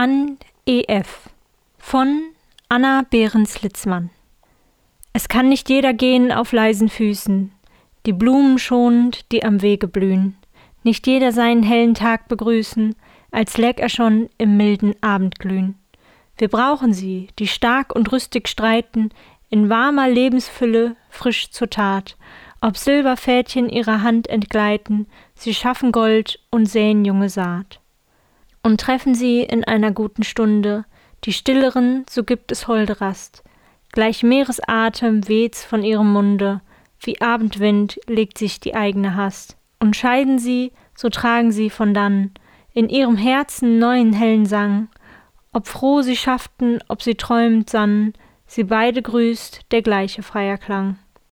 An E.F. von Anna Behrens-Litzmann Es kann nicht jeder gehen auf leisen Füßen, die Blumen schonend, die am Wege blühen, nicht jeder seinen hellen Tag begrüßen, als läg er schon im milden Abendglühen. Wir brauchen sie, die stark und rüstig streiten, in warmer Lebensfülle, frisch zur Tat, ob Silberfädchen ihrer Hand entgleiten, sie schaffen Gold und säen junge Saat. Und treffen sie in einer guten Stunde. Die Stilleren, so gibt es holde Rast, gleich Meeresatem weht's von ihrem Munde, wie Abendwind legt sich die eigene Hast. Und scheiden sie, so tragen sie von dann. In ihrem Herzen neuen hellen Sang, ob froh sie schafften, ob sie träumend sannen, sie beide grüßt der gleiche freier Klang.